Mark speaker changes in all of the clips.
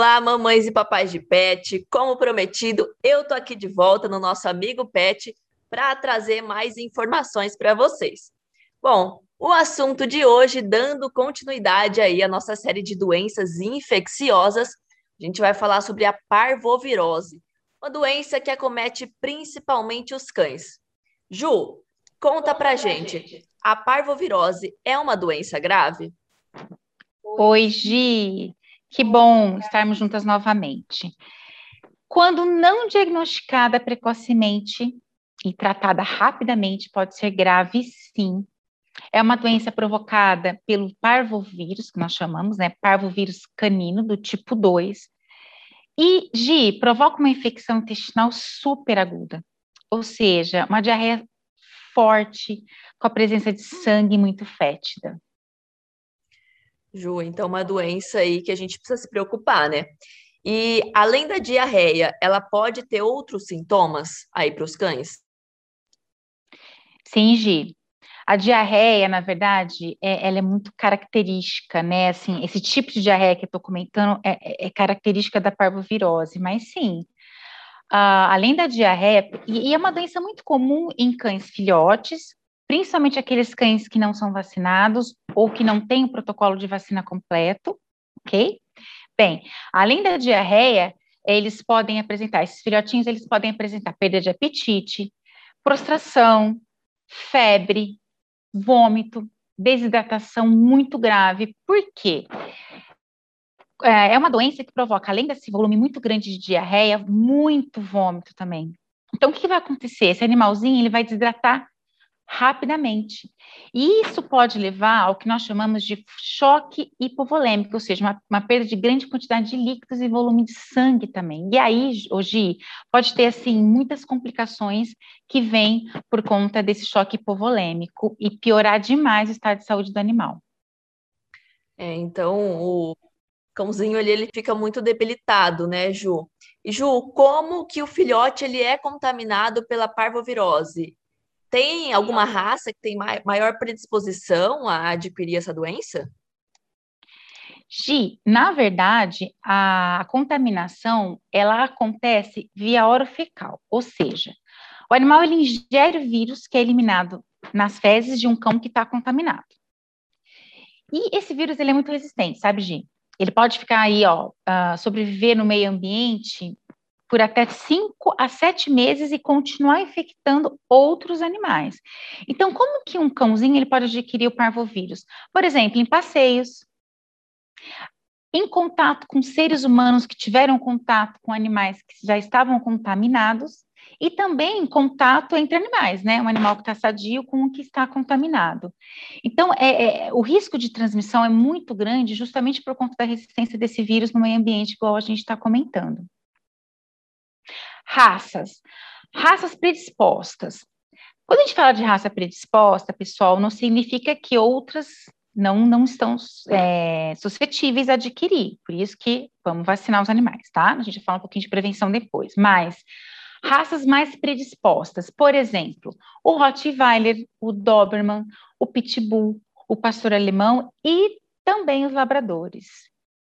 Speaker 1: Olá, mamães e papais de pet. Como prometido, eu tô aqui de volta no nosso amigo pet para trazer mais informações para vocês. Bom, o assunto de hoje, dando continuidade aí à nossa série de doenças infecciosas, a gente vai falar sobre a parvovirose, uma doença que acomete principalmente os cães. Ju, conta pra gente, a parvovirose é uma doença grave?
Speaker 2: Oi, Gi. Que bom estarmos juntas novamente. Quando não diagnosticada precocemente e tratada rapidamente, pode ser grave, sim. É uma doença provocada pelo parvovírus, que nós chamamos, né? Parvovírus canino, do tipo 2. E, Gi, provoca uma infecção intestinal super aguda, ou seja, uma diarreia forte, com a presença de sangue muito fétida.
Speaker 1: Ju, então uma doença aí que a gente precisa se preocupar, né? E além da diarreia, ela pode ter outros sintomas aí para os cães?
Speaker 2: Sim, Gi. A diarreia, na verdade, é, ela é muito característica, né? Assim, esse tipo de diarreia que eu estou comentando é, é, é, característica da parvovirose, mas sim, uh, além da diarreia, e, e é uma doença muito comum em cães filhotes, principalmente aqueles cães que não são vacinados ou que não têm o protocolo de vacina completo, ok? Bem, além da diarreia, eles podem apresentar, esses filhotinhos, eles podem apresentar perda de apetite, prostração, febre, vômito, desidratação muito grave. Por quê? É, é uma doença que provoca, além desse volume muito grande de diarreia, muito vômito também. Então, o que vai acontecer? Esse animalzinho, ele vai desidratar rapidamente. E isso pode levar ao que nós chamamos de choque hipovolêmico, ou seja, uma, uma, perda de grande quantidade de líquidos e volume de sangue também. E aí, hoje, pode ter, assim, muitas complicações que vêm por conta desse choque hipovolêmico e piorar demais o estado de saúde do animal.
Speaker 1: É, então, o cãozinho ali, ele fica muito debilitado, né, Ju? E, Ju, como que o filhote, ele é contaminado pela parvovirose? Tem alguma raça que tem maior predisposição a adquirir essa doença?
Speaker 2: Gi, na verdade, a contaminação ela acontece via orofecal, ou seja, o animal ele ingere o vírus que é eliminado nas fezes de um cão que está contaminado. E esse vírus ele é muito resistente, sabe, Gi? Ele pode ficar aí, ó, uh, sobreviver no meio ambiente por até 5 a 7 meses e continuar infectando outros animais. Então, como que um cãozinho ele pode adquirir o parvovírus? Por exemplo, em passeios, em contato com seres humanos que tiveram contato com animais que já estavam contaminados, e também em contato entre animais, né? Um animal que está sadio com o que está contaminado. Então, é, é, o risco de transmissão é muito grande justamente por conta da resistência desse vírus no meio ambiente, igual a gente está comentando. Raças. Raças predispostas. Quando a gente fala de raça predisposta, pessoal, não significa que outras não, não estão é, suscetíveis a adquirir. Por isso que vamos vacinar os animais, tá? A gente vai falar um pouquinho de prevenção depois. Mas raças mais predispostas, por exemplo, o Rottweiler, o Doberman, o Pitbull, o pastor alemão e também os labradores.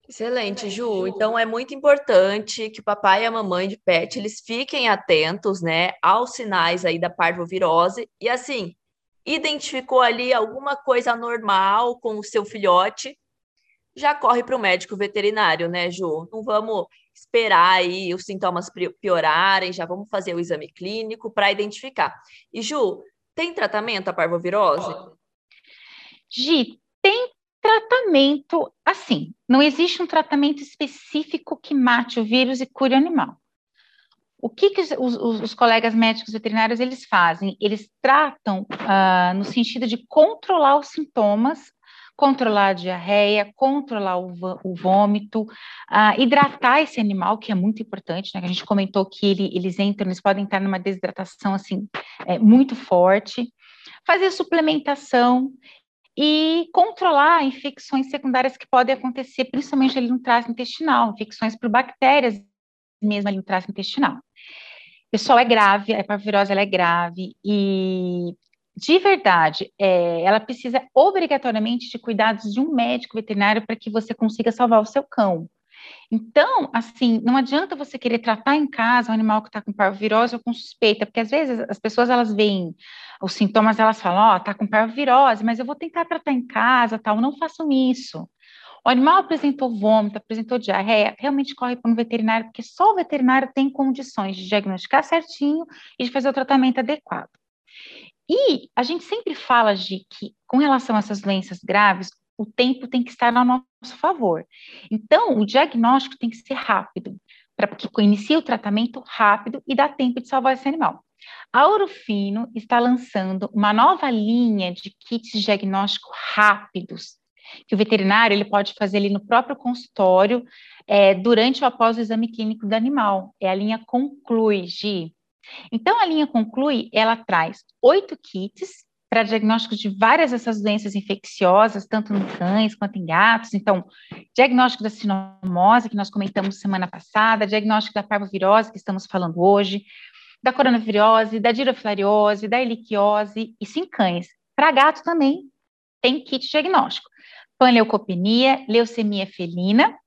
Speaker 1: Excelente, Ju. Então é muito importante que o papai e a mamãe de pet eles fiquem atentos, né, aos sinais aí da parvovirose e assim, identificou ali alguma coisa anormal com o seu filhote, já corre para o médico veterinário, né, Ju? Não vamos esperar aí os sintomas piorarem, já vamos fazer o exame clínico para identificar. E Ju, tem tratamento a parvovirose?
Speaker 2: Gi, tem tratamento assim. Não existe um tratamento específico que mate o vírus e cure o animal. O que, que os, os, os, colegas médicos veterinários eles fazem? Eles tratam uh, no sentido de controlar os sintomas controlar a diarreia, controlar o, o vômito, uh, hidratar esse animal, que é muito importante, né? A gente comentou que ele, eles entram, eles podem estar numa desidratação assim é, muito forte, fazer suplementação e controlar infecções secundárias que podem acontecer, principalmente ali no trato intestinal, infecções por bactérias mesmo ali no trato intestinal. Pessoal, é grave, a parvirose ela é grave e de verdade, é, ela precisa obrigatoriamente de cuidados de um médico veterinário para que você consiga salvar o seu cão. Então, assim, não adianta você querer tratar em casa um animal que está com parvovirose ou com suspeita, porque às vezes as pessoas elas veem os sintomas, elas falam, ó, oh, tá com parvovirose, mas eu vou tentar tratar em casa, tal. Não façam isso. O animal apresentou vômito, apresentou diarreia, realmente corre para um veterinário, porque só o veterinário tem condições de diagnosticar certinho e de fazer o tratamento adequado. E a gente sempre fala de que, com relação a essas doenças graves, o tempo tem que estar ao nosso favor. Então, o diagnóstico tem que ser rápido, para que inicie o tratamento rápido e dá tempo de salvar esse animal. A Ourofino está lançando uma nova linha de kits de diagnóstico rápidos, que o veterinário ele pode fazer ali no próprio consultório é, durante ou após o exame clínico do animal. É a linha Conclui, Gi. Então, a linha Conclui, ela traz oito kits para diagnóstico de várias dessas doenças infecciosas, tanto em cães quanto em gatos. Então, diagnóstico da sinomose, que nós comentamos semana passada, diagnóstico da parvovirose, que estamos falando hoje, da coronavirose, da dirofilariose, da heliquiose, isso em cães. Para gato também tem kit diagnóstico. Panleucopenia, leucemia felina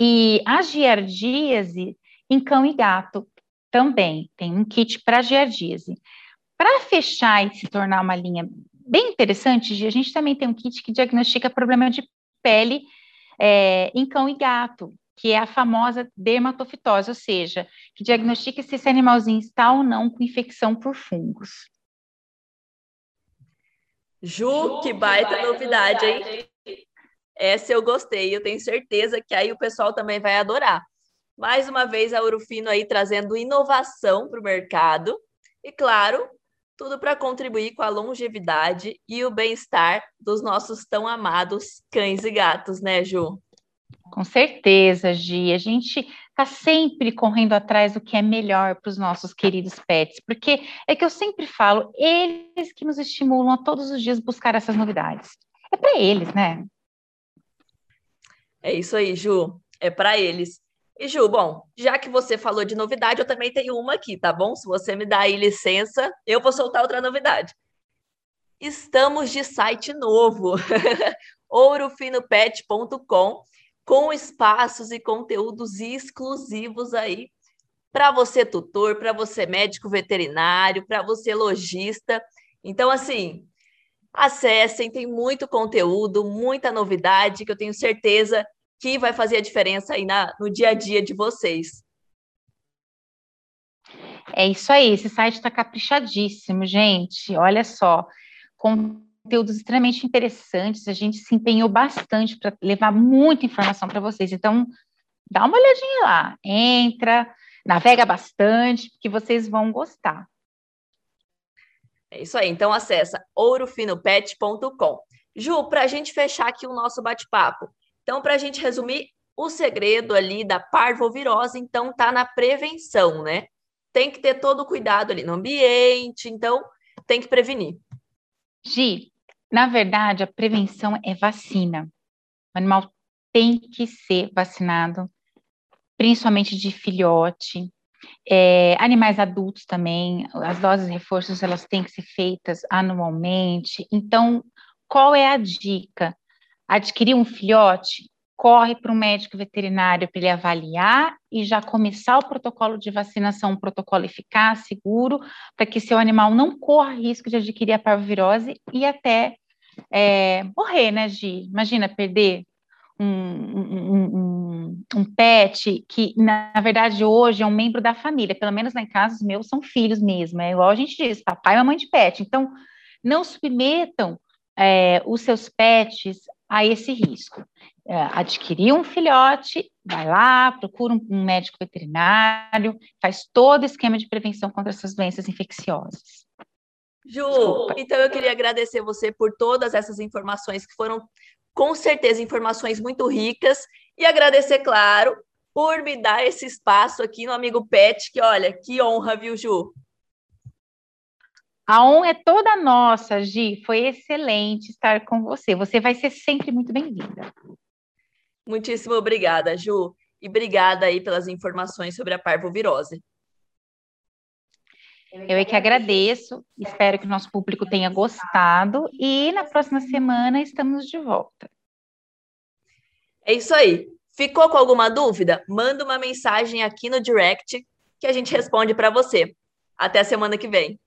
Speaker 2: e a giardíase em cão e gato também tem um kit para giardíase. Para fechar e se tornar uma linha bem interessante, a gente também tem um kit que diagnostica problema de pele é, em cão e gato, que é a famosa dermatofitose, ou seja, que diagnostica se esse animalzinho está ou não com infecção por fungos.
Speaker 1: Ju, que baita, baita novidade, novidade, hein? Essa eu gostei, eu tenho certeza que aí o pessoal também vai adorar. Mais uma vez, a Urufino aí trazendo inovação para o mercado e, claro, tudo para contribuir com a longevidade e o bem-estar dos nossos tão amados cães e gatos, né, Ju?
Speaker 2: Com certeza, Gi. A gente está sempre correndo atrás do que é melhor para os nossos queridos pets, porque é que eu sempre falo, eles que nos estimulam a todos os dias buscar essas novidades. É para eles, né?
Speaker 1: É isso aí, Ju. É para eles. E Ju, bom, já que você falou de novidade, eu também tenho uma aqui, tá bom? Se você me dá aí licença, eu vou soltar outra novidade. Estamos de site novo, ourofinopet.com, com espaços e conteúdos exclusivos aí para você tutor, para você médico veterinário, para você lojista. Então, assim, acessem, tem muito conteúdo, muita novidade que eu tenho certeza que vai fazer a diferença aí na, no dia a dia de vocês.
Speaker 2: É isso aí, esse site está caprichadíssimo, gente. Olha só, conteúdos extremamente interessantes. A gente se empenhou bastante para levar muita informação para vocês. Então, dá uma olhadinha lá, entra, navega bastante, que vocês vão gostar.
Speaker 1: É isso aí, então acessa ourofinopet.com. Ju, para a gente fechar aqui o nosso bate-papo, então, para a gente resumir, o segredo ali da parvovirose, então, está na prevenção, né? Tem que ter todo o cuidado ali no ambiente, então, tem que prevenir.
Speaker 2: Gi, na verdade, a prevenção é vacina. O animal tem que ser vacinado, principalmente de filhote, é, animais adultos também, as doses reforços elas têm que ser feitas anualmente. Então, qual é a dica? Adquirir um filhote, corre para um médico veterinário para ele avaliar e já começar o protocolo de vacinação, um protocolo eficaz, seguro, para que seu animal não corra risco de adquirir a parvovirose e até é, morrer, né, Gi? Imagina perder um, um, um, um, pet que, na verdade, hoje é um membro da família, pelo menos lá em casa, os meus são filhos mesmo, é igual a gente diz, papai e mamãe de pet. Então, não submetam é, os seus pets a esse risco. É, adquirir um filhote, vai lá, procura um, um médico veterinário, faz todo o esquema de prevenção contra essas doenças infecciosas.
Speaker 1: Ju, Desculpa. então eu queria agradecer você por todas essas informações que foram, com certeza, informações muito ricas e agradecer, claro, por me dar esse espaço aqui no Amigo Pet, que olha, que honra, viu, Ju?
Speaker 2: A honra é toda nossa, Gi. Foi excelente estar com você. Você vai ser sempre muito bem-vinda.
Speaker 1: Muitíssimo obrigada, Ju. E obrigada aí pelas informações sobre a parvovirose.
Speaker 2: Eu é que agradeço, espero que o nosso público tenha gostado e na próxima semana estamos de volta.
Speaker 1: É isso aí. Ficou com alguma dúvida? Manda uma mensagem aqui no direct que a gente responde para você. Até a semana que vem.